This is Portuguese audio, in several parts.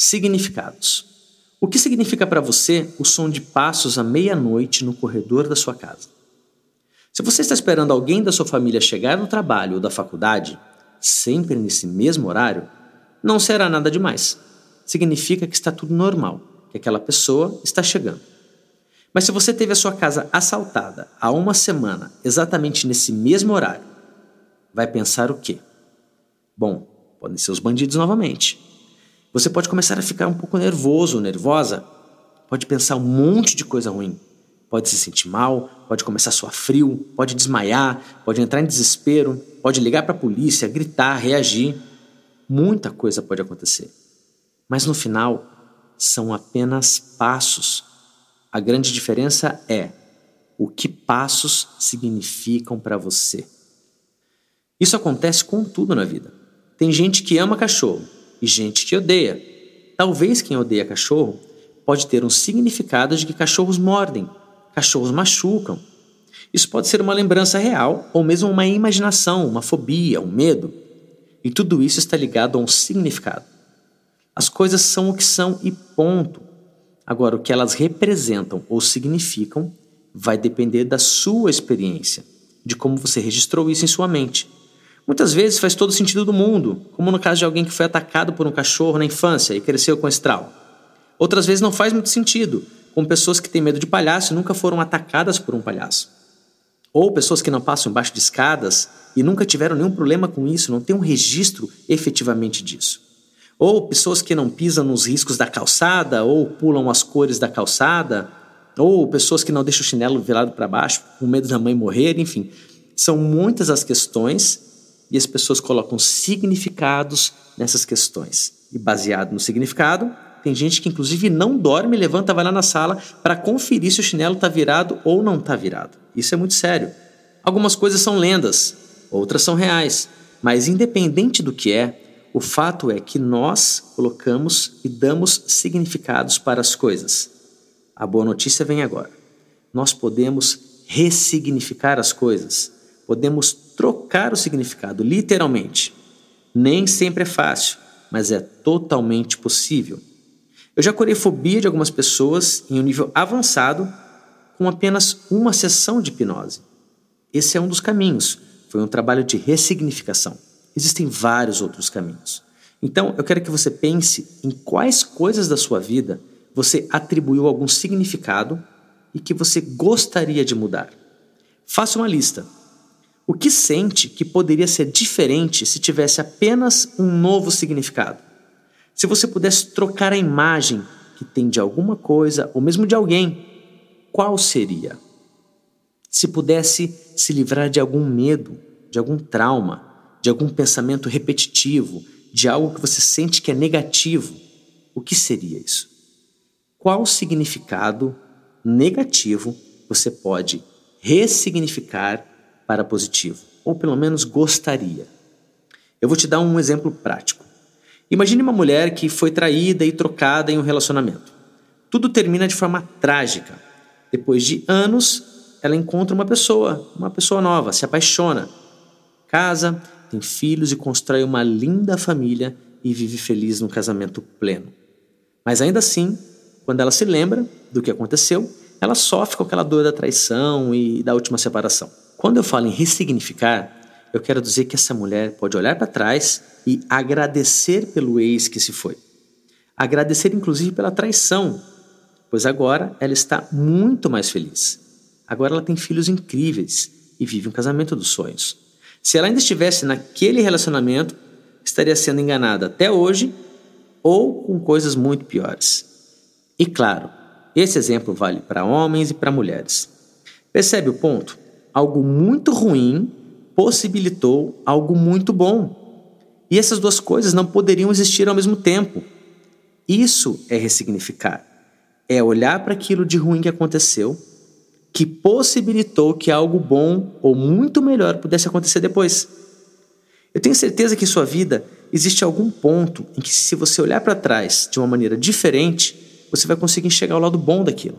Significados. O que significa para você o som de passos à meia-noite no corredor da sua casa? Se você está esperando alguém da sua família chegar no trabalho ou da faculdade, sempre nesse mesmo horário, não será nada demais. Significa que está tudo normal, que aquela pessoa está chegando. Mas se você teve a sua casa assaltada há uma semana, exatamente nesse mesmo horário, vai pensar o quê? Bom, podem ser os bandidos novamente. Você pode começar a ficar um pouco nervoso nervosa, pode pensar um monte de coisa ruim, pode se sentir mal, pode começar a suar frio, pode desmaiar, pode entrar em desespero, pode ligar para a polícia, gritar, reagir. Muita coisa pode acontecer. Mas no final, são apenas passos. A grande diferença é o que passos significam para você. Isso acontece com tudo na vida. Tem gente que ama cachorro, e gente que odeia. Talvez quem odeia cachorro pode ter um significado de que cachorros mordem, cachorros machucam. Isso pode ser uma lembrança real ou mesmo uma imaginação, uma fobia, um medo. E tudo isso está ligado a um significado. As coisas são o que são e ponto. Agora, o que elas representam ou significam vai depender da sua experiência, de como você registrou isso em sua mente. Muitas vezes faz todo sentido do mundo, como no caso de alguém que foi atacado por um cachorro na infância e cresceu com esse trauma. Outras vezes não faz muito sentido, como pessoas que têm medo de palhaço e nunca foram atacadas por um palhaço. Ou pessoas que não passam embaixo de escadas e nunca tiveram nenhum problema com isso, não têm um registro efetivamente disso. Ou pessoas que não pisam nos riscos da calçada, ou pulam as cores da calçada, ou pessoas que não deixam o chinelo virado para baixo com medo da mãe morrer, enfim. São muitas as questões e as pessoas colocam significados nessas questões. E baseado no significado, tem gente que inclusive não dorme, levanta, vai lá na sala para conferir se o chinelo está virado ou não está virado. Isso é muito sério. Algumas coisas são lendas, outras são reais, mas independente do que é, o fato é que nós colocamos e damos significados para as coisas. A boa notícia vem agora. Nós podemos ressignificar as coisas podemos trocar o significado, literalmente. Nem sempre é fácil, mas é totalmente possível. Eu já curei fobia de algumas pessoas em um nível avançado com apenas uma sessão de hipnose. Esse é um dos caminhos. Foi um trabalho de ressignificação. Existem vários outros caminhos. Então, eu quero que você pense em quais coisas da sua vida você atribuiu algum significado e que você gostaria de mudar. Faça uma lista o que sente que poderia ser diferente se tivesse apenas um novo significado? Se você pudesse trocar a imagem que tem de alguma coisa ou mesmo de alguém, qual seria? Se pudesse se livrar de algum medo, de algum trauma, de algum pensamento repetitivo, de algo que você sente que é negativo, o que seria isso? Qual significado negativo você pode ressignificar para positivo, ou pelo menos gostaria. Eu vou te dar um exemplo prático. Imagine uma mulher que foi traída e trocada em um relacionamento. Tudo termina de forma trágica. Depois de anos, ela encontra uma pessoa, uma pessoa nova, se apaixona, casa, tem filhos e constrói uma linda família e vive feliz no casamento pleno. Mas ainda assim, quando ela se lembra do que aconteceu, ela sofre com aquela dor da traição e da última separação. Quando eu falo em ressignificar, eu quero dizer que essa mulher pode olhar para trás e agradecer pelo ex que se foi. Agradecer, inclusive, pela traição, pois agora ela está muito mais feliz. Agora ela tem filhos incríveis e vive um casamento dos sonhos. Se ela ainda estivesse naquele relacionamento, estaria sendo enganada até hoje ou com coisas muito piores. E claro, esse exemplo vale para homens e para mulheres. Percebe o ponto? Algo muito ruim possibilitou algo muito bom. E essas duas coisas não poderiam existir ao mesmo tempo. Isso é ressignificar. É olhar para aquilo de ruim que aconteceu, que possibilitou que algo bom ou muito melhor pudesse acontecer depois. Eu tenho certeza que em sua vida existe algum ponto em que, se você olhar para trás de uma maneira diferente, você vai conseguir enxergar o lado bom daquilo.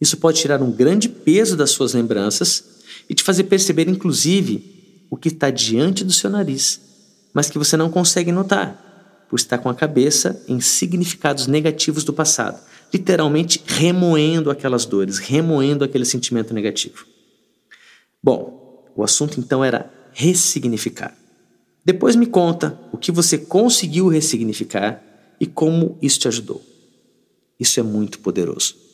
Isso pode tirar um grande peso das suas lembranças e te fazer perceber, inclusive, o que está diante do seu nariz, mas que você não consegue notar. por estar com a cabeça em significados negativos do passado, literalmente remoendo aquelas dores, remoendo aquele sentimento negativo. Bom, o assunto então era ressignificar. Depois me conta o que você conseguiu ressignificar e como isso te ajudou. Isso é muito poderoso.